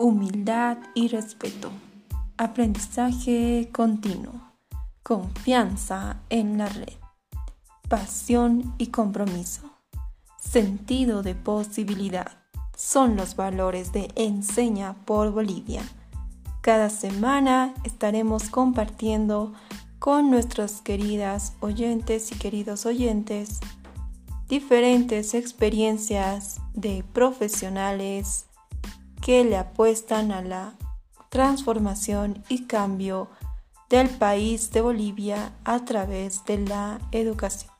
humildad y respeto, aprendizaje continuo, confianza en la red, pasión y compromiso, sentido de posibilidad. Son los valores de Enseña por Bolivia. Cada semana estaremos compartiendo con nuestras queridas oyentes y queridos oyentes diferentes experiencias de profesionales que le apuestan a la transformación y cambio del país de Bolivia a través de la educación.